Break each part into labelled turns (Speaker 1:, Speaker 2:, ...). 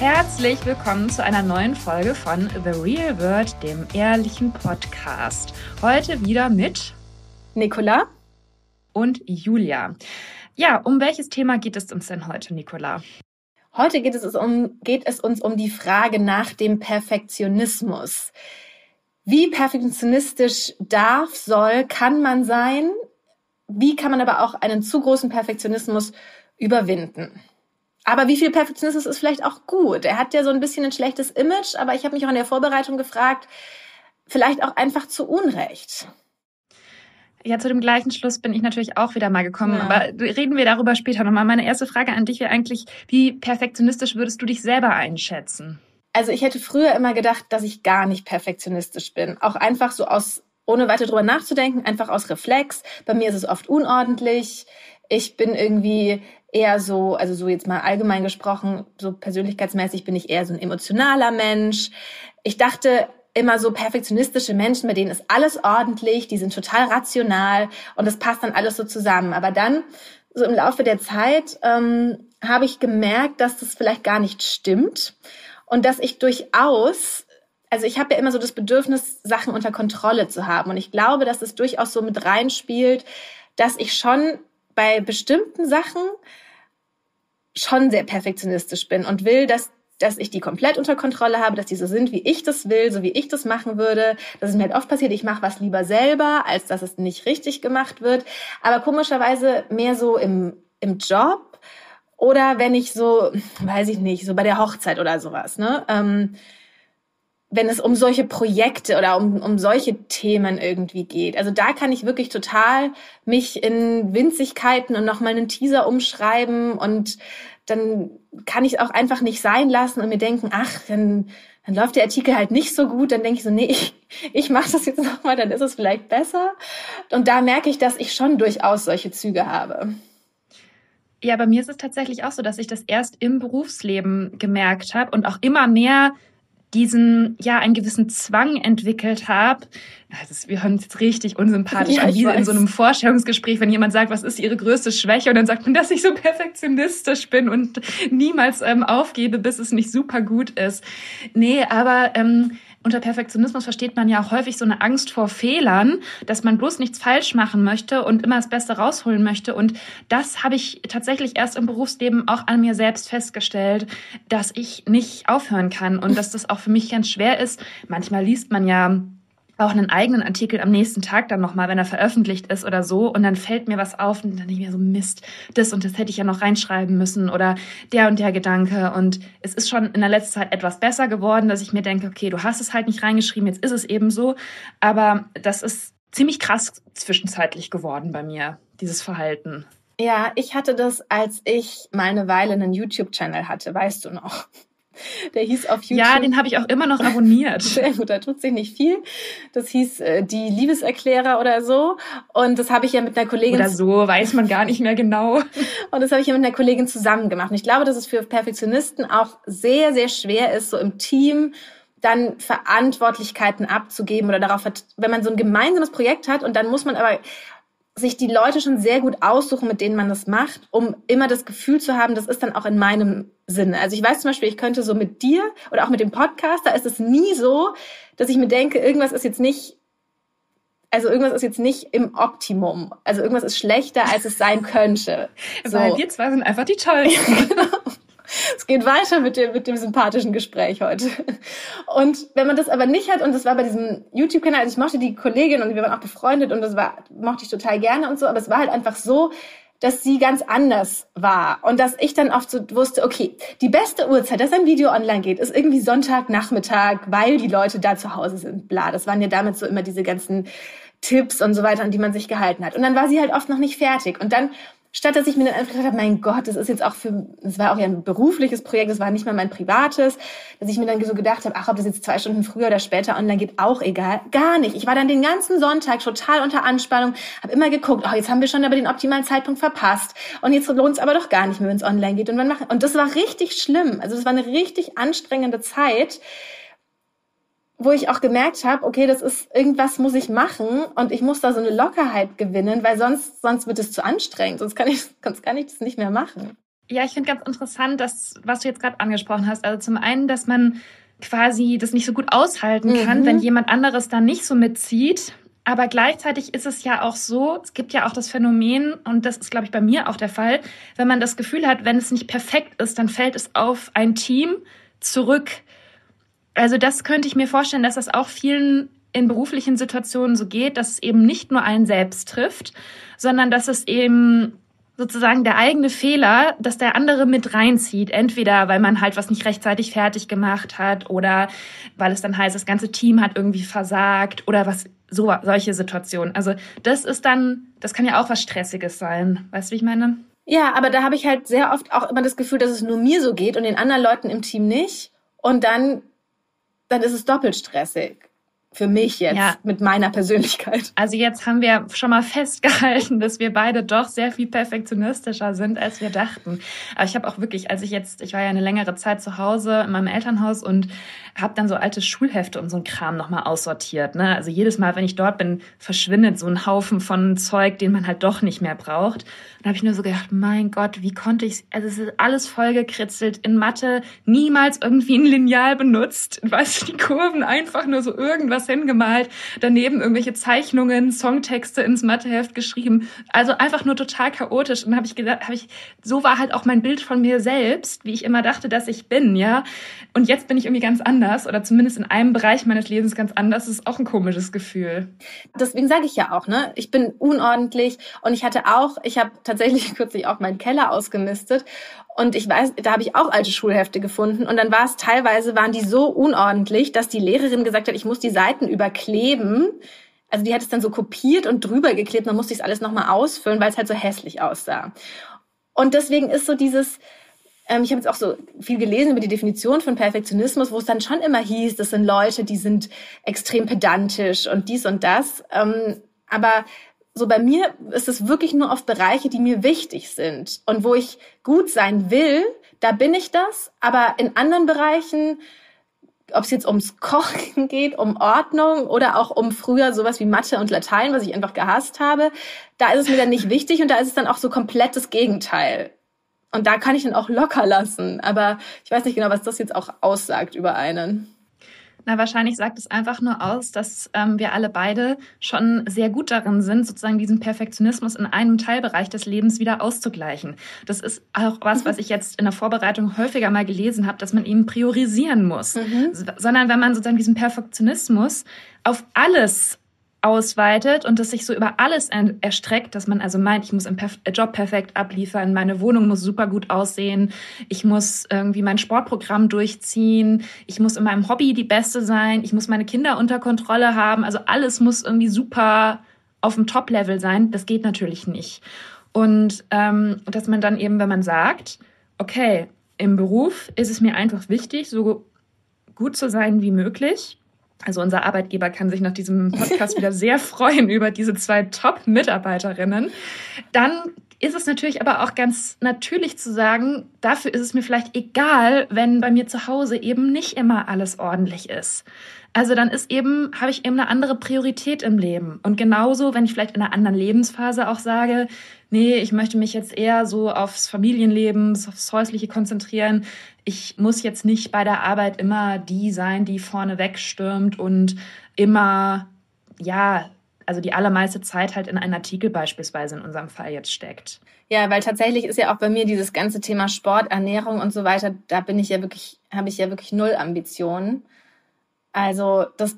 Speaker 1: Herzlich willkommen zu einer neuen Folge von The Real World, dem ehrlichen Podcast. Heute wieder mit
Speaker 2: Nicola
Speaker 1: und Julia. Ja, um welches Thema geht es uns denn heute, Nicola?
Speaker 2: Heute geht es, um, geht es uns um die Frage nach dem Perfektionismus. Wie perfektionistisch darf, soll, kann man sein? Wie kann man aber auch einen zu großen Perfektionismus überwinden? Aber wie viel Perfektionismus ist vielleicht auch gut? Er hat ja so ein bisschen ein schlechtes Image, aber ich habe mich auch in der Vorbereitung gefragt, vielleicht auch einfach zu Unrecht.
Speaker 1: Ja, zu dem gleichen Schluss bin ich natürlich auch wieder mal gekommen. Ja. Aber reden wir darüber später nochmal. Meine erste Frage an dich wäre eigentlich, wie perfektionistisch würdest du dich selber einschätzen?
Speaker 2: Also ich hätte früher immer gedacht, dass ich gar nicht perfektionistisch bin. Auch einfach so aus, ohne weiter drüber nachzudenken, einfach aus Reflex. Bei mir ist es oft unordentlich. Ich bin irgendwie eher so, also so jetzt mal allgemein gesprochen, so persönlichkeitsmäßig bin ich eher so ein emotionaler Mensch. Ich dachte immer so perfektionistische Menschen, bei denen ist alles ordentlich, die sind total rational und das passt dann alles so zusammen. Aber dann, so im Laufe der Zeit, ähm, habe ich gemerkt, dass das vielleicht gar nicht stimmt und dass ich durchaus also ich habe ja immer so das Bedürfnis, Sachen unter Kontrolle zu haben. Und ich glaube, dass es durchaus so mit reinspielt, dass ich schon bei bestimmten Sachen schon sehr perfektionistisch bin und will, dass dass ich die komplett unter Kontrolle habe, dass die so sind, wie ich das will, so wie ich das machen würde. Das ist mir halt oft passiert, ich mache was lieber selber, als dass es nicht richtig gemacht wird. Aber komischerweise mehr so im, im Job oder wenn ich so, weiß ich nicht, so bei der Hochzeit oder sowas, ne? Ähm, wenn es um solche Projekte oder um, um solche Themen irgendwie geht. Also da kann ich wirklich total mich in Winzigkeiten und nochmal einen Teaser umschreiben und dann kann ich es auch einfach nicht sein lassen und mir denken, ach, dann, dann läuft der Artikel halt nicht so gut. Dann denke ich so, nee, ich, ich mache das jetzt nochmal, dann ist es vielleicht besser. Und da merke ich, dass ich schon durchaus solche Züge habe.
Speaker 1: Ja, bei mir ist es tatsächlich auch so, dass ich das erst im Berufsleben gemerkt habe und auch immer mehr diesen, ja, einen gewissen Zwang entwickelt habe. Also wir hören uns jetzt richtig unsympathisch ja, an, wie in so einem Vorstellungsgespräch, wenn jemand sagt, was ist ihre größte Schwäche? Und dann sagt man, dass ich so perfektionistisch bin und niemals ähm, aufgebe, bis es nicht super gut ist. Nee, aber ähm, unter Perfektionismus versteht man ja auch häufig so eine Angst vor Fehlern, dass man bloß nichts falsch machen möchte und immer das Beste rausholen möchte. Und das habe ich tatsächlich erst im Berufsleben auch an mir selbst festgestellt, dass ich nicht aufhören kann und dass das auch für mich ganz schwer ist. Manchmal liest man ja auch einen eigenen Artikel am nächsten Tag dann nochmal, wenn er veröffentlicht ist oder so. Und dann fällt mir was auf und dann denke ich mir so, Mist, das und das hätte ich ja noch reinschreiben müssen oder der und der Gedanke. Und es ist schon in der letzten Zeit etwas besser geworden, dass ich mir denke, okay, du hast es halt nicht reingeschrieben, jetzt ist es eben so. Aber das ist ziemlich krass zwischenzeitlich geworden bei mir, dieses Verhalten.
Speaker 2: Ja, ich hatte das, als ich mal eine Weile einen YouTube-Channel hatte, weißt du noch. Der hieß auf YouTube.
Speaker 1: Ja, den habe ich auch immer noch abonniert.
Speaker 2: Sehr gut, da tut sich nicht viel. Das hieß äh, die Liebeserklärer oder so. Und das habe ich ja mit einer Kollegin.
Speaker 1: Oder so, weiß man gar nicht mehr genau.
Speaker 2: Und das habe ich ja mit einer Kollegin zusammen gemacht. Und ich glaube, dass es für Perfektionisten auch sehr, sehr schwer ist, so im Team dann Verantwortlichkeiten abzugeben oder darauf, wenn man so ein gemeinsames Projekt hat und dann muss man aber sich die Leute schon sehr gut aussuchen, mit denen man das macht, um immer das Gefühl zu haben, das ist dann auch in meinem Sinne. Also ich weiß zum Beispiel, ich könnte so mit dir oder auch mit dem Podcast, da ist es nie so, dass ich mir denke, irgendwas ist jetzt nicht, also irgendwas ist jetzt nicht im Optimum. Also irgendwas ist schlechter, als es sein könnte.
Speaker 1: So. Weil wir zwei sind einfach die Tollsten. genau
Speaker 2: es geht weiter mit dem, mit dem sympathischen Gespräch heute. Und wenn man das aber nicht hat, und das war bei diesem YouTube-Kanal, also ich mochte die Kollegin und wir waren auch befreundet und das war, mochte ich total gerne und so, aber es war halt einfach so, dass sie ganz anders war und dass ich dann oft so wusste, okay, die beste Uhrzeit, dass ein Video online geht, ist irgendwie Sonntagnachmittag, weil die Leute da zu Hause sind, bla. Das waren ja damit so immer diese ganzen Tipps und so weiter, an die man sich gehalten hat. Und dann war sie halt oft noch nicht fertig. Und dann statt dass ich mir dann einfach gedacht habe, mein Gott, das ist jetzt auch für, das war auch ja ein berufliches Projekt, das war nicht mal mein privates, dass ich mir dann so gedacht habe, ach, ob das jetzt zwei Stunden früher oder später online geht, auch egal. Gar nicht. Ich war dann den ganzen Sonntag total unter Anspannung, habe immer geguckt, oh, jetzt haben wir schon aber den optimalen Zeitpunkt verpasst und jetzt lohnt es aber doch gar nicht mehr, wenn es online geht. Und, man macht, und das war richtig schlimm. Also es war eine richtig anstrengende Zeit, wo ich auch gemerkt habe, okay, das ist irgendwas muss ich machen und ich muss da so eine Lockerheit gewinnen, weil sonst sonst wird es zu anstrengend, sonst kann ich sonst kann ich das nicht mehr machen.
Speaker 1: Ja, ich finde ganz interessant, dass was du jetzt gerade angesprochen hast. Also zum einen, dass man quasi das nicht so gut aushalten kann, mhm. wenn jemand anderes da nicht so mitzieht. Aber gleichzeitig ist es ja auch so, es gibt ja auch das Phänomen, und das ist, glaube ich, bei mir auch der Fall, wenn man das Gefühl hat, wenn es nicht perfekt ist, dann fällt es auf ein Team zurück, also das könnte ich mir vorstellen, dass das auch vielen in beruflichen Situationen so geht, dass es eben nicht nur einen selbst trifft, sondern dass es eben sozusagen der eigene Fehler, dass der andere mit reinzieht. Entweder weil man halt was nicht rechtzeitig fertig gemacht hat oder weil es dann heißt, das ganze Team hat irgendwie versagt oder was so solche Situationen. Also das ist dann, das kann ja auch was Stressiges sein. Weißt du, wie ich meine?
Speaker 2: Ja, aber da habe ich halt sehr oft auch immer das Gefühl, dass es nur mir so geht und den anderen Leuten im Team nicht. Und dann dann ist es doppelt stressig. Für mich jetzt ja. mit meiner Persönlichkeit.
Speaker 1: Also jetzt haben wir schon mal festgehalten, dass wir beide doch sehr viel perfektionistischer sind, als wir dachten. Aber ich habe auch wirklich, als ich jetzt, ich war ja eine längere Zeit zu Hause in meinem Elternhaus und habe dann so alte Schulhefte und so ein Kram nochmal aussortiert. Ne? Also jedes Mal, wenn ich dort bin, verschwindet so ein Haufen von Zeug, den man halt doch nicht mehr braucht. Und habe ich nur so gedacht, mein Gott, wie konnte ich, also es ist alles vollgekritzelt in Mathe, niemals irgendwie ein Lineal benutzt. Weißt du, die Kurven einfach nur so irgendwas hingemalt, daneben irgendwelche Zeichnungen, Songtexte ins Matheheft geschrieben. Also einfach nur total chaotisch. Und habe ich gedacht, habe ich, so war halt auch mein Bild von mir selbst, wie ich immer dachte, dass ich bin, ja. Und jetzt bin ich irgendwie ganz anders oder zumindest in einem Bereich meines Lebens ganz anders, das ist auch ein komisches Gefühl.
Speaker 2: Deswegen sage ich ja auch, ne? Ich bin unordentlich und ich hatte auch, ich habe tatsächlich kürzlich auch meinen Keller ausgemistet und ich weiß, da habe ich auch alte Schulhefte gefunden und dann war es teilweise waren die so unordentlich, dass die Lehrerin gesagt hat, ich muss die Seiten überkleben. Also die hat es dann so kopiert und drüber geklebt, man musste es alles nochmal ausfüllen, weil es halt so hässlich aussah. Und deswegen ist so dieses, ähm, ich habe jetzt auch so viel gelesen über die Definition von Perfektionismus, wo es dann schon immer hieß, das sind Leute, die sind extrem pedantisch und dies und das. Ähm, aber so bei mir ist es wirklich nur auf Bereiche, die mir wichtig sind und wo ich gut sein will, da bin ich das. Aber in anderen Bereichen, ob es jetzt ums Kochen geht, um Ordnung oder auch um früher sowas wie Mathe und Latein, was ich einfach gehasst habe, da ist es mir dann nicht wichtig und da ist es dann auch so komplett das Gegenteil. Und da kann ich dann auch locker lassen. Aber ich weiß nicht genau, was das jetzt auch aussagt über einen.
Speaker 1: Na, wahrscheinlich sagt es einfach nur aus, dass ähm, wir alle beide schon sehr gut darin sind, sozusagen diesen Perfektionismus in einem Teilbereich des Lebens wieder auszugleichen. Das ist auch was, was ich jetzt in der Vorbereitung häufiger mal gelesen habe, dass man eben priorisieren muss. Mhm. Sondern wenn man sozusagen diesen Perfektionismus auf alles ausweitet und das sich so über alles erstreckt, dass man also meint, ich muss im äh, Job perfekt abliefern, meine Wohnung muss super gut aussehen, ich muss irgendwie mein Sportprogramm durchziehen, ich muss in meinem Hobby die Beste sein, ich muss meine Kinder unter Kontrolle haben, also alles muss irgendwie super auf dem Top-Level sein. Das geht natürlich nicht. Und ähm, dass man dann eben, wenn man sagt, okay, im Beruf ist es mir einfach wichtig, so gut zu sein wie möglich also unser Arbeitgeber kann sich nach diesem Podcast wieder sehr freuen über diese zwei Top-Mitarbeiterinnen. Dann ist es natürlich aber auch ganz natürlich zu sagen, dafür ist es mir vielleicht egal, wenn bei mir zu Hause eben nicht immer alles ordentlich ist. Also dann ist eben, habe ich eben eine andere Priorität im Leben. Und genauso, wenn ich vielleicht in einer anderen Lebensphase auch sage, nee, ich möchte mich jetzt eher so aufs Familienleben, aufs Häusliche konzentrieren. Ich muss jetzt nicht bei der Arbeit immer die sein, die vorne wegstürmt und immer, ja, also die allermeiste Zeit halt in einen Artikel beispielsweise in unserem Fall jetzt steckt.
Speaker 2: Ja, weil tatsächlich ist ja auch bei mir dieses ganze Thema Sport, Ernährung und so weiter, da bin ich ja wirklich, habe ich ja wirklich null Ambitionen. Also das,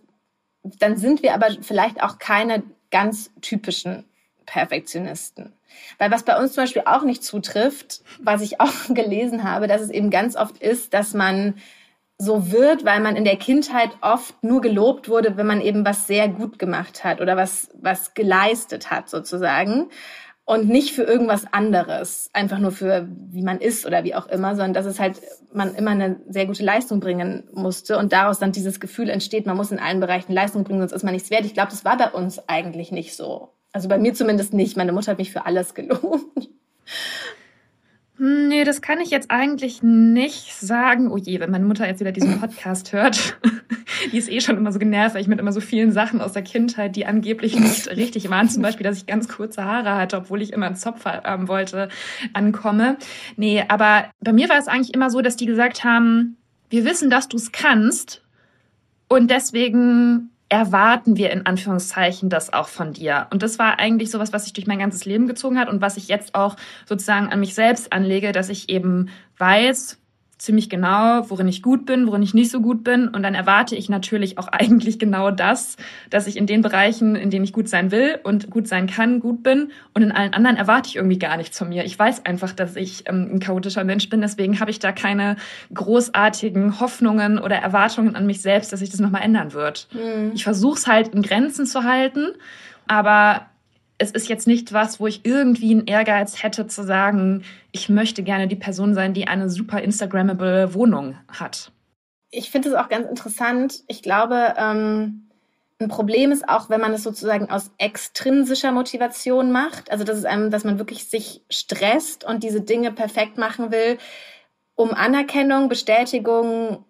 Speaker 2: dann sind wir aber vielleicht auch keine ganz typischen Perfektionisten. Weil was bei uns zum Beispiel auch nicht zutrifft, was ich auch gelesen habe, dass es eben ganz oft ist, dass man so wird, weil man in der Kindheit oft nur gelobt wurde, wenn man eben was sehr gut gemacht hat oder was, was geleistet hat sozusagen. und nicht für irgendwas anderes, einfach nur für wie man ist oder wie auch immer, sondern dass es halt man immer eine sehr gute Leistung bringen musste und daraus dann dieses Gefühl entsteht, man muss in allen Bereichen Leistung bringen, sonst ist man nichts wert. Ich glaube, das war bei uns eigentlich nicht so. Also bei mir zumindest nicht. Meine Mutter hat mich für alles gelobt.
Speaker 1: Hm, nee, das kann ich jetzt eigentlich nicht sagen. Oh je, wenn meine Mutter jetzt wieder diesen Podcast hört, die ist eh schon immer so genervt, weil ich mit immer so vielen Sachen aus der Kindheit, die angeblich nicht richtig waren, zum Beispiel, dass ich ganz kurze Haare hatte, obwohl ich immer einen Zopf haben wollte, ankomme. Nee, aber bei mir war es eigentlich immer so, dass die gesagt haben, wir wissen, dass du es kannst und deswegen erwarten wir in Anführungszeichen das auch von dir. Und das war eigentlich sowas, was sich durch mein ganzes Leben gezogen hat und was ich jetzt auch sozusagen an mich selbst anlege, dass ich eben weiß, ziemlich genau, worin ich gut bin, worin ich nicht so gut bin. Und dann erwarte ich natürlich auch eigentlich genau das, dass ich in den Bereichen, in denen ich gut sein will und gut sein kann, gut bin. Und in allen anderen erwarte ich irgendwie gar nichts von mir. Ich weiß einfach, dass ich ähm, ein chaotischer Mensch bin. Deswegen habe ich da keine großartigen Hoffnungen oder Erwartungen an mich selbst, dass sich das nochmal ändern wird. Mhm. Ich versuche es halt in Grenzen zu halten. Aber es ist jetzt nicht was, wo ich irgendwie einen Ehrgeiz hätte zu sagen, ich möchte gerne die Person sein, die eine super Instagrammable Wohnung hat.
Speaker 2: Ich finde es auch ganz interessant. Ich glaube, ähm, ein Problem ist auch, wenn man es sozusagen aus extrinsischer Motivation macht. Also, dass, es einem, dass man wirklich sich stresst und diese Dinge perfekt machen will, um Anerkennung, Bestätigung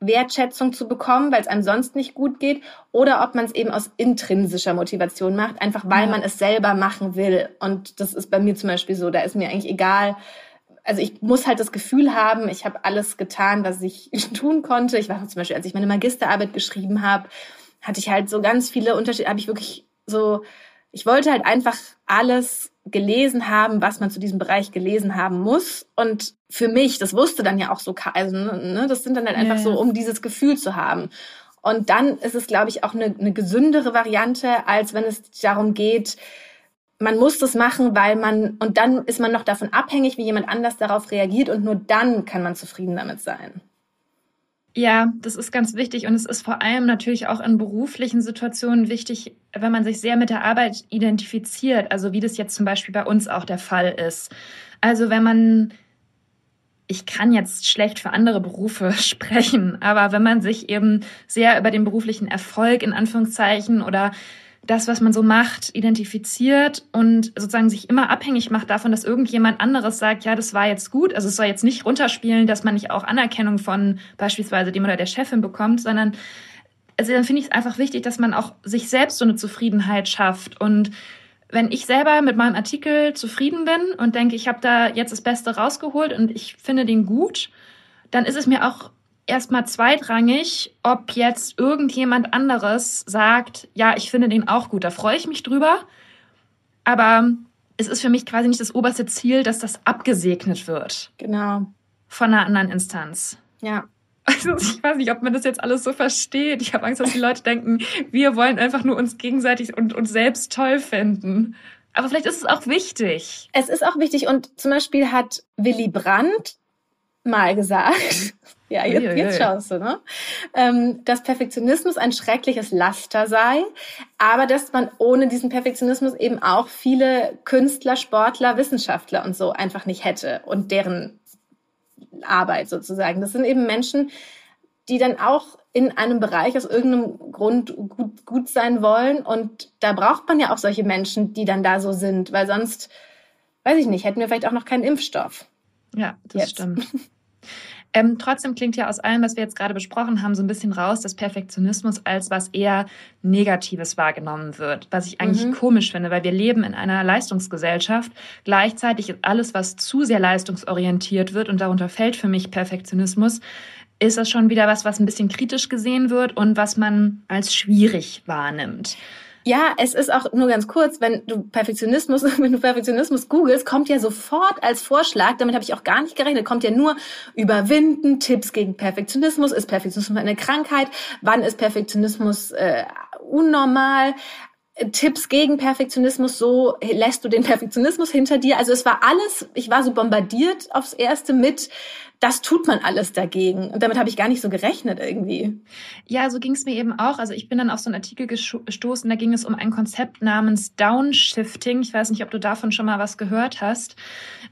Speaker 2: Wertschätzung zu bekommen, weil es einem sonst nicht gut geht, oder ob man es eben aus intrinsischer Motivation macht, einfach weil ja. man es selber machen will. Und das ist bei mir zum Beispiel so, da ist mir eigentlich egal, also ich muss halt das Gefühl haben, ich habe alles getan, was ich tun konnte. Ich war zum Beispiel, als ich meine Magisterarbeit geschrieben habe, hatte ich halt so ganz viele Unterschiede, habe ich wirklich so, ich wollte halt einfach alles gelesen haben, was man zu diesem Bereich gelesen haben muss. Und für mich, das wusste dann ja auch so, also ne, das sind dann halt einfach ja, so, um dieses Gefühl zu haben. Und dann ist es, glaube ich, auch eine, eine gesündere Variante, als wenn es darum geht, man muss das machen, weil man, und dann ist man noch davon abhängig, wie jemand anders darauf reagiert und nur dann kann man zufrieden damit sein.
Speaker 1: Ja, das ist ganz wichtig und es ist vor allem natürlich auch in beruflichen Situationen wichtig, wenn man sich sehr mit der Arbeit identifiziert, also wie das jetzt zum Beispiel bei uns auch der Fall ist. Also wenn man, ich kann jetzt schlecht für andere Berufe sprechen, aber wenn man sich eben sehr über den beruflichen Erfolg in Anführungszeichen oder das, was man so macht, identifiziert und sozusagen sich immer abhängig macht davon, dass irgendjemand anderes sagt, ja, das war jetzt gut. Also es soll jetzt nicht runterspielen, dass man nicht auch Anerkennung von beispielsweise dem oder der Chefin bekommt, sondern also dann finde ich es einfach wichtig, dass man auch sich selbst so eine Zufriedenheit schafft. Und wenn ich selber mit meinem Artikel zufrieden bin und denke, ich habe da jetzt das Beste rausgeholt und ich finde den gut, dann ist es mir auch erstmal zweitrangig, ob jetzt irgendjemand anderes sagt, ja, ich finde den auch gut. Da freue ich mich drüber. Aber es ist für mich quasi nicht das oberste Ziel, dass das abgesegnet wird.
Speaker 2: Genau.
Speaker 1: Von einer anderen Instanz.
Speaker 2: Ja.
Speaker 1: Also ich weiß nicht, ob man das jetzt alles so versteht. Ich habe Angst, dass die Leute denken, wir wollen einfach nur uns gegenseitig und uns selbst toll finden. Aber vielleicht ist es auch wichtig.
Speaker 2: Es ist auch wichtig und zum Beispiel hat Willy Brandt mal gesagt, ja, jetzt, jetzt schaust du, ne? Ähm, dass Perfektionismus ein schreckliches Laster sei, aber dass man ohne diesen Perfektionismus eben auch viele Künstler, Sportler, Wissenschaftler und so einfach nicht hätte und deren Arbeit sozusagen. Das sind eben Menschen, die dann auch in einem Bereich aus irgendeinem Grund gut, gut sein wollen. Und da braucht man ja auch solche Menschen, die dann da so sind, weil sonst, weiß ich nicht, hätten wir vielleicht auch noch keinen Impfstoff.
Speaker 1: Ja, das Jetzt. stimmt. Ähm, trotzdem klingt ja aus allem, was wir jetzt gerade besprochen haben, so ein bisschen raus, dass Perfektionismus als was eher Negatives wahrgenommen wird. Was ich eigentlich mhm. komisch finde, weil wir leben in einer Leistungsgesellschaft. Gleichzeitig ist alles, was zu sehr leistungsorientiert wird, und darunter fällt für mich Perfektionismus, ist das schon wieder was, was ein bisschen kritisch gesehen wird und was man als schwierig wahrnimmt.
Speaker 2: Ja, es ist auch nur ganz kurz, wenn du Perfektionismus, wenn du Perfektionismus googelst, kommt ja sofort als Vorschlag, damit habe ich auch gar nicht gerechnet, kommt ja nur überwinden, Tipps gegen Perfektionismus, ist Perfektionismus eine Krankheit, wann ist Perfektionismus äh, unnormal? Tipps gegen Perfektionismus, so lässt du den Perfektionismus hinter dir. Also es war alles, ich war so bombardiert aufs Erste mit, das tut man alles dagegen. Und damit habe ich gar nicht so gerechnet irgendwie.
Speaker 1: Ja, so ging es mir eben auch. Also ich bin dann auf so einen Artikel gestoßen, da ging es um ein Konzept namens Downshifting. Ich weiß nicht, ob du davon schon mal was gehört hast.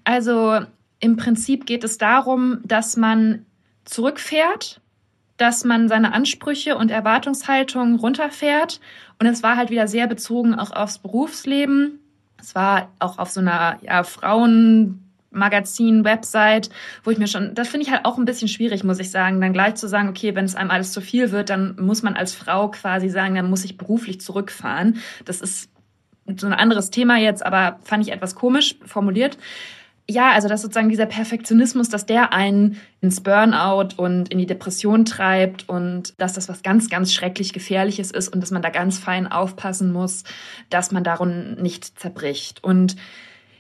Speaker 1: Also im Prinzip geht es darum, dass man zurückfährt dass man seine Ansprüche und Erwartungshaltungen runterfährt. Und es war halt wieder sehr bezogen auch aufs Berufsleben. Es war auch auf so einer ja, Frauen Magazin, Website, wo ich mir schon, das finde ich halt auch ein bisschen schwierig, muss ich sagen, dann gleich zu sagen, okay, wenn es einem alles zu viel wird, dann muss man als Frau quasi sagen, dann muss ich beruflich zurückfahren. Das ist so ein anderes Thema jetzt, aber fand ich etwas komisch formuliert ja, also dass sozusagen dieser Perfektionismus, dass der einen ins Burnout und in die Depression treibt und dass das was ganz, ganz schrecklich Gefährliches ist und dass man da ganz fein aufpassen muss, dass man darum nicht zerbricht. Und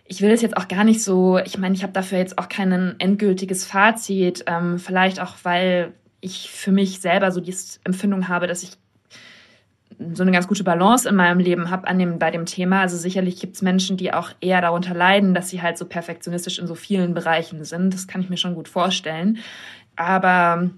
Speaker 1: ich will es jetzt auch gar nicht so, ich meine, ich habe dafür jetzt auch kein endgültiges Fazit, ähm, vielleicht auch, weil ich für mich selber so die Empfindung habe, dass ich so eine ganz gute Balance in meinem Leben habe an dem, bei dem Thema. Also sicherlich gibt es Menschen, die auch eher darunter leiden, dass sie halt so perfektionistisch in so vielen Bereichen sind. Das kann ich mir schon gut vorstellen. Aber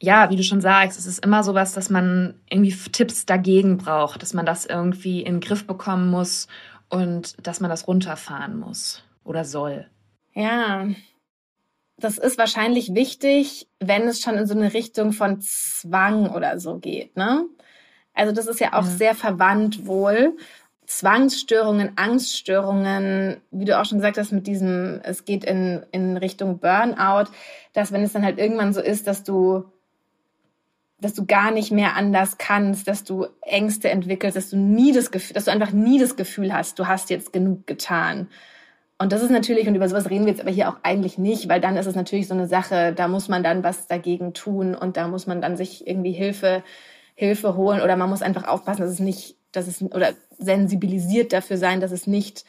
Speaker 1: ja, wie du schon sagst, es ist immer sowas, dass man irgendwie Tipps dagegen braucht, dass man das irgendwie in den Griff bekommen muss und dass man das runterfahren muss oder soll.
Speaker 2: Ja, das ist wahrscheinlich wichtig, wenn es schon in so eine Richtung von Zwang oder so geht, ne? Also das ist ja auch ja. sehr verwandt wohl. Zwangsstörungen, Angststörungen, wie du auch schon gesagt hast, mit diesem, es geht in, in Richtung Burnout, dass wenn es dann halt irgendwann so ist, dass du, dass du gar nicht mehr anders kannst, dass du Ängste entwickelst, dass du nie das Gefühl, dass du einfach nie das Gefühl hast, du hast jetzt genug getan. Und das ist natürlich, und über sowas reden wir jetzt aber hier auch eigentlich nicht, weil dann ist es natürlich so eine Sache, da muss man dann was dagegen tun und da muss man dann sich irgendwie Hilfe Hilfe holen oder man muss einfach aufpassen, dass es nicht, dass es oder sensibilisiert dafür sein, dass es nicht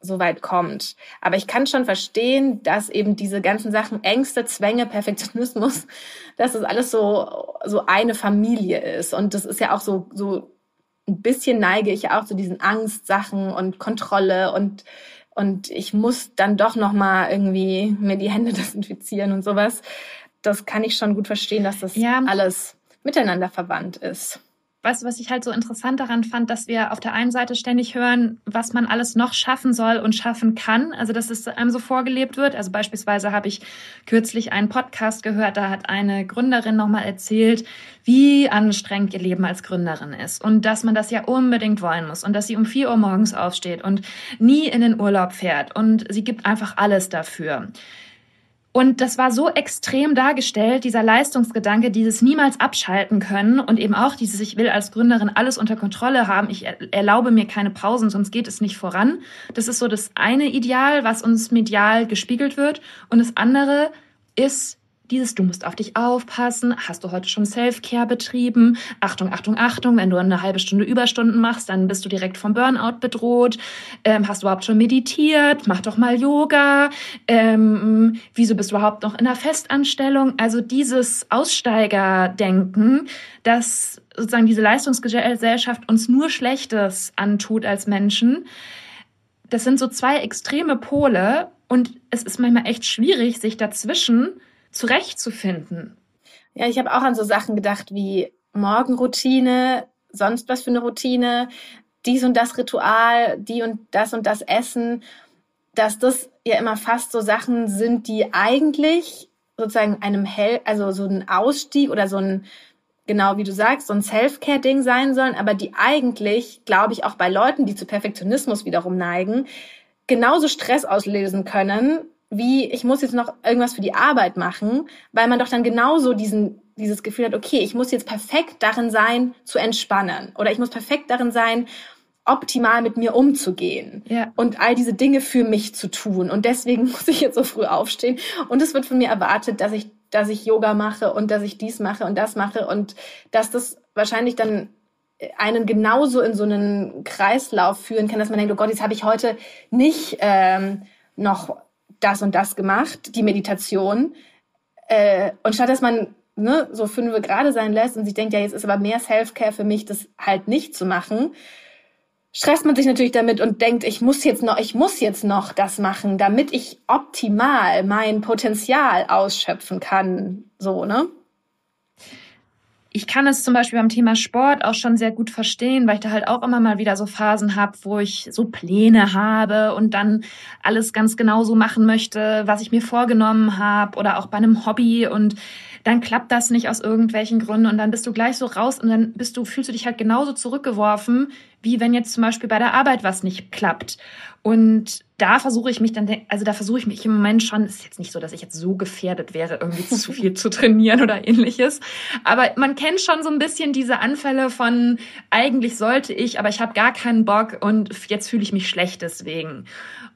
Speaker 2: so weit kommt. Aber ich kann schon verstehen, dass eben diese ganzen Sachen, Ängste, Zwänge, Perfektionismus, dass das alles so, so eine Familie ist. Und das ist ja auch so, so ein bisschen neige ich ja auch zu diesen Angstsachen und Kontrolle und, und ich muss dann doch nochmal irgendwie mir die Hände desinfizieren und sowas. Das kann ich schon gut verstehen, dass das ja. alles miteinander verwandt ist.
Speaker 1: Weißt du, was ich halt so interessant daran fand, dass wir auf der einen Seite ständig hören, was man alles noch schaffen soll und schaffen kann. Also, dass es einem so vorgelebt wird. Also beispielsweise habe ich kürzlich einen Podcast gehört, da hat eine Gründerin nochmal erzählt, wie anstrengend ihr Leben als Gründerin ist und dass man das ja unbedingt wollen muss und dass sie um vier Uhr morgens aufsteht und nie in den Urlaub fährt und sie gibt einfach alles dafür. Und das war so extrem dargestellt, dieser Leistungsgedanke, dieses niemals abschalten können und eben auch dieses, ich will als Gründerin alles unter Kontrolle haben, ich erlaube mir keine Pausen, sonst geht es nicht voran. Das ist so das eine Ideal, was uns medial gespiegelt wird. Und das andere ist dieses, du musst auf dich aufpassen, hast du heute schon Self-Care betrieben, Achtung, Achtung, Achtung, wenn du eine halbe Stunde Überstunden machst, dann bist du direkt vom Burnout bedroht, ähm, hast du überhaupt schon meditiert, mach doch mal Yoga, ähm, wieso bist du überhaupt noch in einer Festanstellung? Also dieses Aussteigerdenken, dass sozusagen diese Leistungsgesellschaft uns nur Schlechtes antut als Menschen, das sind so zwei extreme Pole und es ist manchmal echt schwierig, sich dazwischen zurechtzufinden.
Speaker 2: Ja, ich habe auch an so Sachen gedacht wie Morgenroutine, sonst was für eine Routine, dies und das Ritual, die und das und das Essen, dass das ja immer fast so Sachen sind, die eigentlich sozusagen einem Hell, also so ein Ausstieg oder so ein, genau wie du sagst, so ein Self-Care-Ding sein sollen, aber die eigentlich, glaube ich, auch bei Leuten, die zu Perfektionismus wiederum neigen, genauso Stress auslösen können, wie ich muss jetzt noch irgendwas für die Arbeit machen, weil man doch dann genauso diesen, dieses Gefühl hat, okay, ich muss jetzt perfekt darin sein, zu entspannen oder ich muss perfekt darin sein, optimal mit mir umzugehen ja. und all diese Dinge für mich zu tun. Und deswegen muss ich jetzt so früh aufstehen. Und es wird von mir erwartet, dass ich, dass ich Yoga mache und dass ich dies mache und das mache und dass das wahrscheinlich dann einen genauso in so einen Kreislauf führen kann, dass man denkt, oh Gott, jetzt habe ich heute nicht ähm, noch das und das gemacht, die Meditation. Äh, und statt dass man ne, so fünf gerade sein lässt und sich denkt, ja, jetzt ist aber mehr Self-Care für mich, das halt nicht zu machen, stresst man sich natürlich damit und denkt, ich muss jetzt noch, ich muss jetzt noch das machen, damit ich optimal mein Potenzial ausschöpfen kann. So, ne?
Speaker 1: Ich kann es zum Beispiel beim Thema Sport auch schon sehr gut verstehen, weil ich da halt auch immer mal wieder so Phasen habe, wo ich so Pläne habe und dann alles ganz genau so machen möchte, was ich mir vorgenommen habe oder auch bei einem Hobby und dann klappt das nicht aus irgendwelchen Gründen und dann bist du gleich so raus und dann bist du, fühlst du dich halt genauso zurückgeworfen, wie wenn jetzt zum Beispiel bei der Arbeit was nicht klappt. Und da versuche ich mich dann, also da versuche ich mich im Moment schon, ist jetzt nicht so, dass ich jetzt so gefährdet wäre, irgendwie zu viel zu trainieren oder ähnliches. Aber man kennt schon so ein bisschen diese Anfälle von, eigentlich sollte ich, aber ich habe gar keinen Bock und jetzt fühle ich mich schlecht deswegen.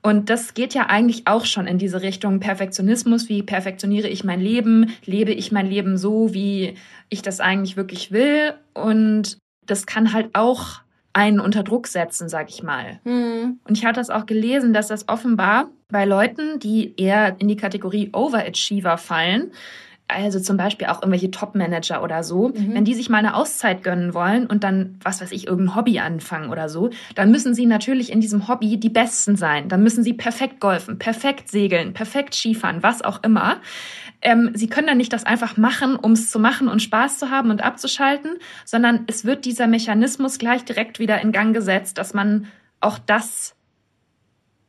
Speaker 1: Und das geht ja eigentlich auch schon in diese Richtung Perfektionismus. Wie perfektioniere ich mein Leben? Lebe ich mein Leben so, wie ich das eigentlich wirklich will? Und das kann halt auch einen unter Druck setzen, sag ich mal. Mhm. Und ich hatte das auch gelesen, dass das offenbar bei Leuten, die eher in die Kategorie Overachiever fallen, also zum Beispiel auch irgendwelche Top-Manager oder so, mhm. wenn die sich mal eine Auszeit gönnen wollen und dann, was weiß ich, irgendein Hobby anfangen oder so, dann müssen sie natürlich in diesem Hobby die Besten sein. Dann müssen sie perfekt golfen, perfekt segeln, perfekt Skifahren, was auch immer. Ähm, sie können dann nicht das einfach machen, um es zu machen und Spaß zu haben und abzuschalten, sondern es wird dieser Mechanismus gleich direkt wieder in Gang gesetzt, dass man auch das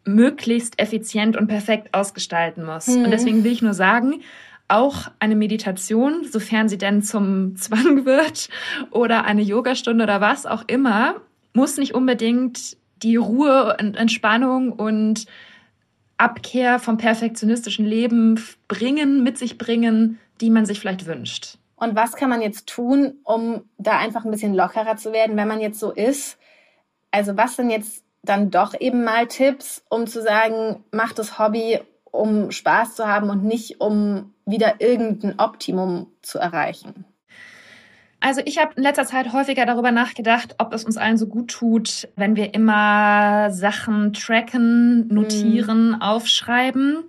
Speaker 1: möglichst effizient und perfekt ausgestalten muss. Mhm. Und deswegen will ich nur sagen, auch eine Meditation, sofern sie denn zum Zwang wird, oder eine Yogastunde oder was auch immer, muss nicht unbedingt die Ruhe und Entspannung und Abkehr vom perfektionistischen Leben bringen, mit sich bringen, die man sich vielleicht wünscht.
Speaker 2: Und was kann man jetzt tun, um da einfach ein bisschen lockerer zu werden, wenn man jetzt so ist? Also was sind jetzt dann doch eben mal Tipps, um zu sagen, mach das Hobby, um Spaß zu haben und nicht um wieder irgendein Optimum zu erreichen?
Speaker 1: Also ich habe in letzter Zeit häufiger darüber nachgedacht, ob es uns allen so gut tut, wenn wir immer Sachen tracken, notieren, mhm. aufschreiben.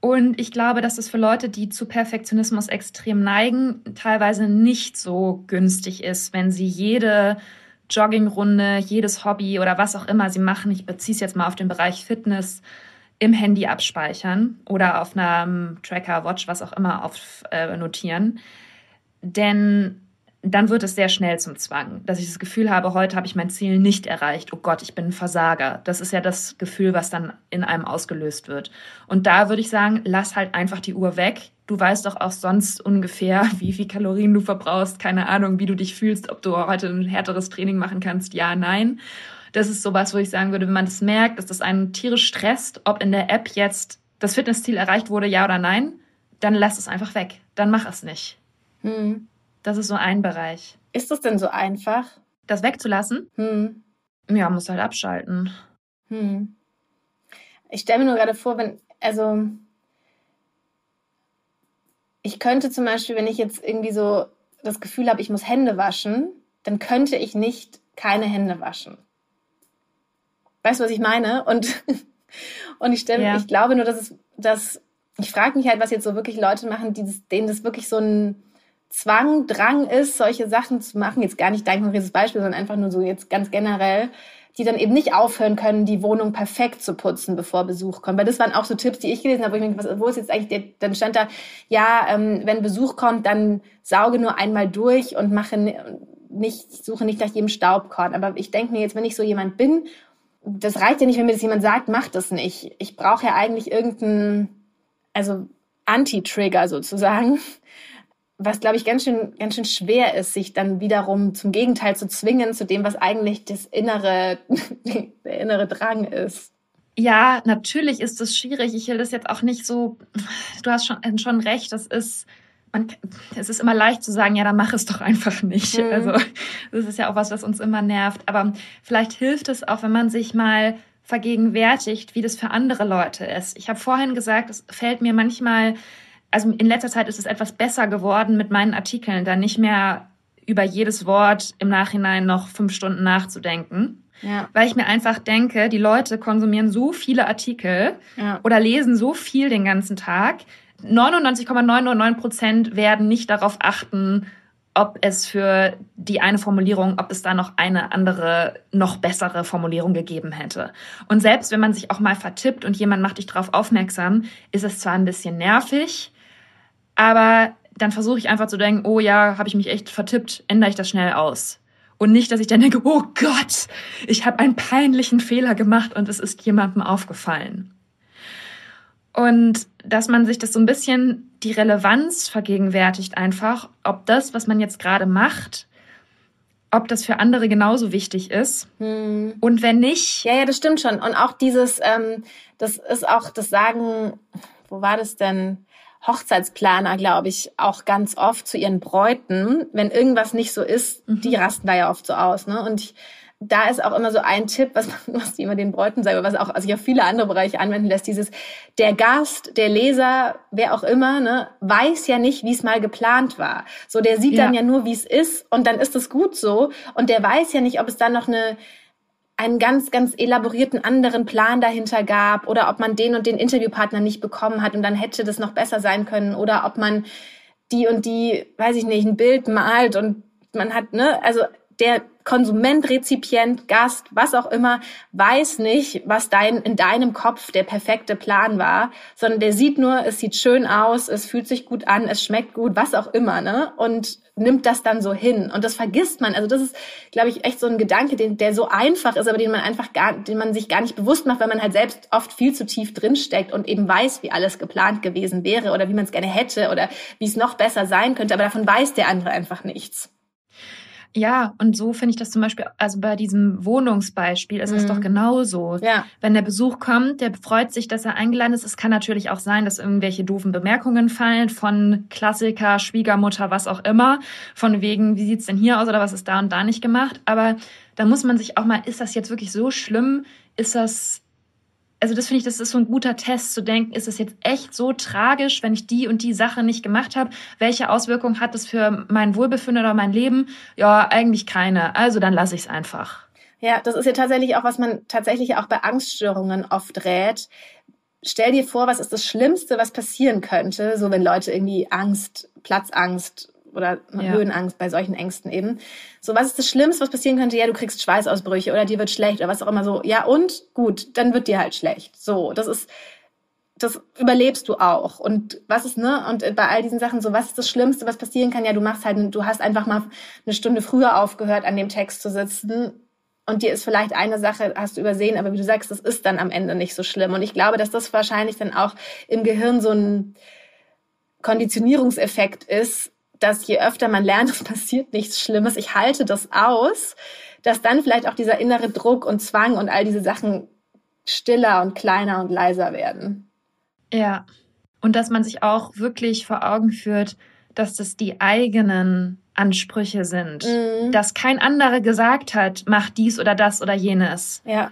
Speaker 1: Und ich glaube, dass es für Leute, die zu Perfektionismus extrem neigen, teilweise nicht so günstig ist, wenn sie jede Joggingrunde, jedes Hobby oder was auch immer sie machen, ich beziehe es jetzt mal auf den Bereich Fitness, im Handy abspeichern oder auf einem Tracker, Watch, was auch immer, auf, äh, notieren. Denn dann wird es sehr schnell zum Zwang, dass ich das Gefühl habe, heute habe ich mein Ziel nicht erreicht. Oh Gott, ich bin ein Versager. Das ist ja das Gefühl, was dann in einem ausgelöst wird. Und da würde ich sagen, lass halt einfach die Uhr weg. Du weißt doch auch sonst ungefähr, wie viel Kalorien du verbrauchst. Keine Ahnung, wie du dich fühlst, ob du heute ein härteres Training machen kannst. Ja, nein. Das ist sowas, wo ich sagen würde, wenn man das merkt, dass das einen tierisch stresst, ob in der App jetzt das Fitnessziel erreicht wurde, ja oder nein, dann lass es einfach weg. Dann mach es nicht. Hm. Das ist so ein Bereich.
Speaker 2: Ist das denn so einfach?
Speaker 1: Das wegzulassen? Hm. Ja, muss halt abschalten. Hm.
Speaker 2: Ich stelle mir nur gerade vor, wenn, also ich könnte zum Beispiel, wenn ich jetzt irgendwie so das Gefühl habe, ich muss Hände waschen, dann könnte ich nicht keine Hände waschen. Weißt du, was ich meine? Und, und ich stelle, ja. ich glaube nur, dass es, dass, ich frage mich halt, was jetzt so wirklich Leute machen, die das, denen das wirklich so ein Zwang, Drang ist, solche Sachen zu machen. Jetzt gar nicht dein konkretes Beispiel, sondern einfach nur so jetzt ganz generell, die dann eben nicht aufhören können, die Wohnung perfekt zu putzen, bevor Besuch kommt. Weil das waren auch so Tipps, die ich gelesen habe, wo ich mir was, wo ist jetzt eigentlich der, dann stand da, ja, ähm, wenn Besuch kommt, dann sauge nur einmal durch und mache nicht, suche nicht nach jedem Staubkorn. Aber ich denke mir jetzt, wenn ich so jemand bin das reicht ja nicht, wenn mir das jemand sagt, mach das nicht. Ich brauche ja eigentlich irgendeinen, also Anti-Trigger sozusagen, was glaube ich ganz schön, ganz schön schwer ist, sich dann wiederum zum Gegenteil zu zwingen, zu dem, was eigentlich das innere, der innere Drang ist.
Speaker 1: Ja, natürlich ist es schwierig. Ich will das jetzt auch nicht so, du hast schon, schon recht, das ist, man, es ist immer leicht zu sagen, ja, dann mach es doch einfach nicht. Mhm. Also das ist ja auch was, was uns immer nervt. Aber vielleicht hilft es auch, wenn man sich mal vergegenwärtigt, wie das für andere Leute ist. Ich habe vorhin gesagt, es fällt mir manchmal, also in letzter Zeit ist es etwas besser geworden mit meinen Artikeln, da nicht mehr über jedes Wort im Nachhinein noch fünf Stunden nachzudenken. Ja. Weil ich mir einfach denke, die Leute konsumieren so viele Artikel ja. oder lesen so viel den ganzen Tag, 99,999 Prozent werden nicht darauf achten, ob es für die eine Formulierung, ob es da noch eine andere, noch bessere Formulierung gegeben hätte. Und selbst wenn man sich auch mal vertippt und jemand macht dich darauf aufmerksam, ist es zwar ein bisschen nervig, aber dann versuche ich einfach zu denken, oh ja, habe ich mich echt vertippt, ändere ich das schnell aus. Und nicht, dass ich dann denke, oh Gott, ich habe einen peinlichen Fehler gemacht und es ist jemandem aufgefallen. Und dass man sich das so ein bisschen die Relevanz vergegenwärtigt einfach, ob das, was man jetzt gerade macht, ob das für andere genauso wichtig ist. Hm. Und wenn nicht.
Speaker 2: Ja, ja, das stimmt schon. Und auch dieses, ähm, das ist auch das Sagen, wo war das denn? Hochzeitsplaner, glaube ich, auch ganz oft zu ihren Bräuten, wenn irgendwas nicht so ist, mhm. die rasten da ja oft so aus. Ne? Und ich da ist auch immer so ein Tipp, was, was die immer den Bräuten sagen, was auch also ich auf viele andere Bereiche anwenden lässt, dieses, der Gast, der Leser, wer auch immer, ne, weiß ja nicht, wie es mal geplant war. So, der sieht ja. dann ja nur, wie es ist und dann ist es gut so und der weiß ja nicht, ob es dann noch eine, einen ganz, ganz elaborierten anderen Plan dahinter gab oder ob man den und den Interviewpartner nicht bekommen hat und dann hätte das noch besser sein können oder ob man die und die, weiß ich nicht, ein Bild malt und man hat, ne, also der Konsument, Rezipient, Gast, was auch immer, weiß nicht, was dein, in deinem Kopf der perfekte Plan war, sondern der sieht nur, es sieht schön aus, es fühlt sich gut an, es schmeckt gut, was auch immer, ne? Und nimmt das dann so hin. Und das vergisst man. Also das ist, glaube ich, echt so ein Gedanke, den, der so einfach ist, aber den man einfach gar, den man sich gar nicht bewusst macht, weil man halt selbst oft viel zu tief drinsteckt und eben weiß, wie alles geplant gewesen wäre oder wie man es gerne hätte oder wie es noch besser sein könnte. Aber davon weiß der andere einfach nichts.
Speaker 1: Ja, und so finde ich das zum Beispiel, also bei diesem Wohnungsbeispiel ist es mhm. doch genauso. Ja. Wenn der Besuch kommt, der freut sich, dass er eingeladen ist. Es kann natürlich auch sein, dass irgendwelche doofen Bemerkungen fallen von Klassiker, Schwiegermutter, was auch immer. Von wegen, wie sieht's denn hier aus oder was ist da und da nicht gemacht. Aber da muss man sich auch mal, ist das jetzt wirklich so schlimm? Ist das also das finde ich, das ist so ein guter Test zu denken, ist es jetzt echt so tragisch, wenn ich die und die Sache nicht gemacht habe? Welche Auswirkungen hat das für mein Wohlbefinden oder mein Leben? Ja, eigentlich keine. Also dann lasse ich es einfach.
Speaker 2: Ja, das ist ja tatsächlich auch, was man tatsächlich auch bei Angststörungen oft rät. Stell dir vor, was ist das Schlimmste, was passieren könnte, so wenn Leute irgendwie Angst, Platzangst oder ja. Höhenangst bei solchen Ängsten eben. So, was ist das Schlimmste, was passieren könnte? Ja, du kriegst Schweißausbrüche oder dir wird schlecht oder was auch immer so. Ja, und gut, dann wird dir halt schlecht. So, das ist, das überlebst du auch. Und was ist, ne? Und bei all diesen Sachen so, was ist das Schlimmste, was passieren kann? Ja, du machst halt, du hast einfach mal eine Stunde früher aufgehört, an dem Text zu sitzen. Und dir ist vielleicht eine Sache, hast du übersehen, aber wie du sagst, das ist dann am Ende nicht so schlimm. Und ich glaube, dass das wahrscheinlich dann auch im Gehirn so ein Konditionierungseffekt ist, dass je öfter man lernt, es passiert nichts Schlimmes, ich halte das aus, dass dann vielleicht auch dieser innere Druck und Zwang und all diese Sachen stiller und kleiner und leiser werden.
Speaker 1: Ja. Und dass man sich auch wirklich vor Augen führt, dass das die eigenen Ansprüche sind. Mhm. Dass kein anderer gesagt hat, mach dies oder das oder jenes. Ja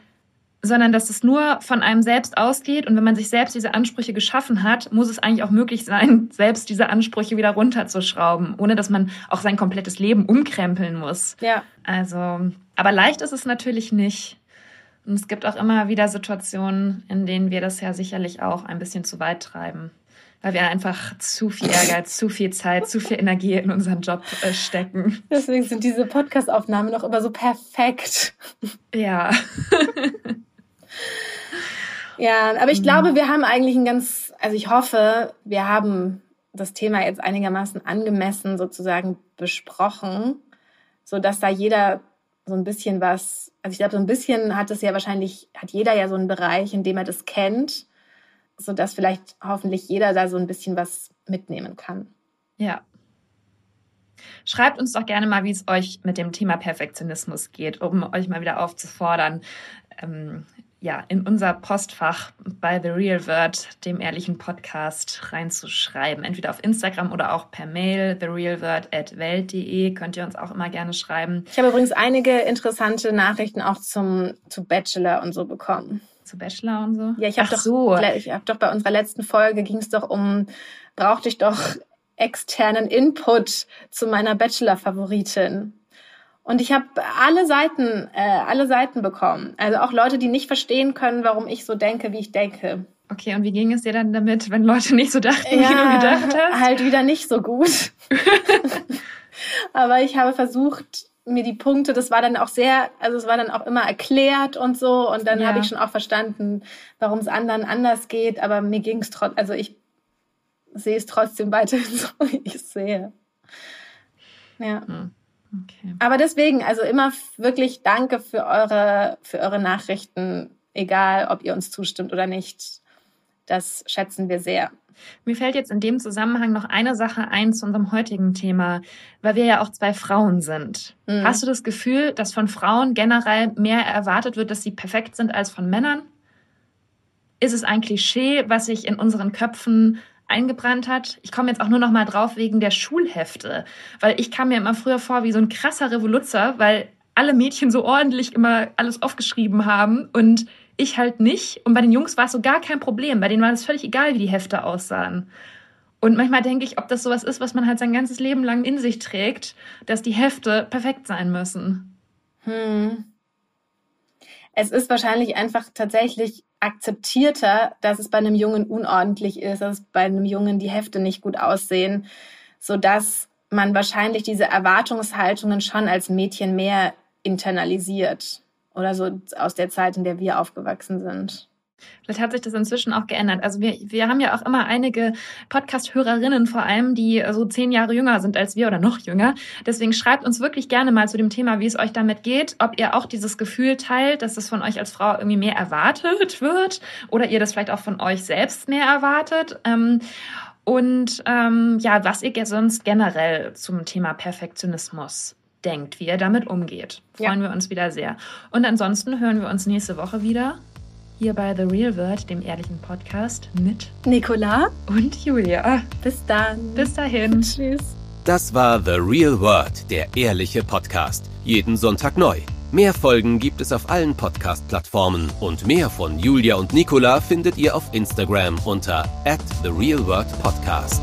Speaker 1: sondern dass es nur von einem selbst ausgeht. Und wenn man sich selbst diese Ansprüche geschaffen hat, muss es eigentlich auch möglich sein, selbst diese Ansprüche wieder runterzuschrauben, ohne dass man auch sein komplettes Leben umkrempeln muss. Ja. Also, aber leicht ist es natürlich nicht. Und es gibt auch immer wieder Situationen, in denen wir das ja sicherlich auch ein bisschen zu weit treiben. Weil wir einfach zu viel Ehrgeiz, zu viel Zeit, zu viel Energie in unseren Job äh, stecken.
Speaker 2: Deswegen sind diese Podcast-Aufnahmen noch immer so perfekt. Ja. Ja, aber ich mhm. glaube, wir haben eigentlich ein ganz, also ich hoffe, wir haben das Thema jetzt einigermaßen angemessen sozusagen besprochen, so dass da jeder so ein bisschen was, also ich glaube, so ein bisschen hat es ja wahrscheinlich, hat jeder ja so einen Bereich, in dem er das kennt, so dass vielleicht hoffentlich jeder da so ein bisschen was mitnehmen kann.
Speaker 1: Ja. Schreibt uns doch gerne mal, wie es euch mit dem Thema Perfektionismus geht, um euch mal wieder aufzufordern, ähm, ja, in unser Postfach bei The Real Word, dem ehrlichen Podcast, reinzuschreiben. Entweder auf Instagram oder auch per Mail, therealword.welt.de könnt ihr uns auch immer gerne schreiben.
Speaker 2: Ich habe übrigens einige interessante Nachrichten auch zum, zu Bachelor und so bekommen.
Speaker 1: Zu Bachelor und so?
Speaker 2: Ja, ich habe doch, so. ich hab doch bei unserer letzten Folge ging es doch um, brauchte ich doch externen Input zu meiner Bachelor-Favoritin. Und ich habe alle Seiten, äh, alle Seiten bekommen. Also auch Leute, die nicht verstehen können, warum ich so denke, wie ich denke.
Speaker 1: Okay, und wie ging es dir dann damit, wenn Leute nicht so dachten, ja, wie du gedacht hast?
Speaker 2: Halt wieder nicht so gut. Aber ich habe versucht, mir die Punkte, das war dann auch sehr, also es war dann auch immer erklärt und so. Und dann ja. habe ich schon auch verstanden, warum es anderen anders geht. Aber mir ging es trotzdem, also ich sehe es trotzdem weiterhin so, wie ich sehe. Ja. Hm. Okay. Aber deswegen, also immer wirklich danke für eure, für eure Nachrichten, egal ob ihr uns zustimmt oder nicht. Das schätzen wir sehr.
Speaker 1: Mir fällt jetzt in dem Zusammenhang noch eine Sache ein zu unserem heutigen Thema, weil wir ja auch zwei Frauen sind. Mhm. Hast du das Gefühl, dass von Frauen generell mehr erwartet wird, dass sie perfekt sind als von Männern? Ist es ein Klischee, was sich in unseren Köpfen eingebrannt hat. Ich komme jetzt auch nur noch mal drauf wegen der Schulhefte, weil ich kam mir immer früher vor wie so ein krasser Revoluzer, weil alle Mädchen so ordentlich immer alles aufgeschrieben haben und ich halt nicht. Und bei den Jungs war es so gar kein Problem. Bei denen war es völlig egal, wie die Hefte aussahen. Und manchmal denke ich, ob das sowas ist, was man halt sein ganzes Leben lang in sich trägt, dass die Hefte perfekt sein müssen. Hm.
Speaker 2: Es ist wahrscheinlich einfach tatsächlich akzeptierter, dass es bei einem Jungen unordentlich ist, dass bei einem Jungen die Hefte nicht gut aussehen, so dass man wahrscheinlich diese Erwartungshaltungen schon als Mädchen mehr internalisiert oder so aus der Zeit, in der wir aufgewachsen sind.
Speaker 1: Vielleicht hat sich das inzwischen auch geändert. Also wir, wir haben ja auch immer einige Podcast-Hörerinnen vor allem, die so zehn Jahre jünger sind als wir oder noch jünger. Deswegen schreibt uns wirklich gerne mal zu dem Thema, wie es euch damit geht, ob ihr auch dieses Gefühl teilt, dass es von euch als Frau irgendwie mehr erwartet wird oder ihr das vielleicht auch von euch selbst mehr erwartet. Ähm, und ähm, ja, was ihr sonst generell zum Thema Perfektionismus denkt, wie ihr damit umgeht. Freuen ja. wir uns wieder sehr. Und ansonsten hören wir uns nächste Woche wieder hier bei The Real World, dem ehrlichen Podcast mit
Speaker 2: Nicola
Speaker 1: und Julia.
Speaker 2: Bis dann.
Speaker 1: Bis dahin.
Speaker 2: Tschüss.
Speaker 3: Das war The Real World, der ehrliche Podcast. Jeden Sonntag neu. Mehr Folgen gibt es auf allen Podcast-Plattformen und mehr von Julia und Nicola findet ihr auf Instagram unter at The Real World Podcast.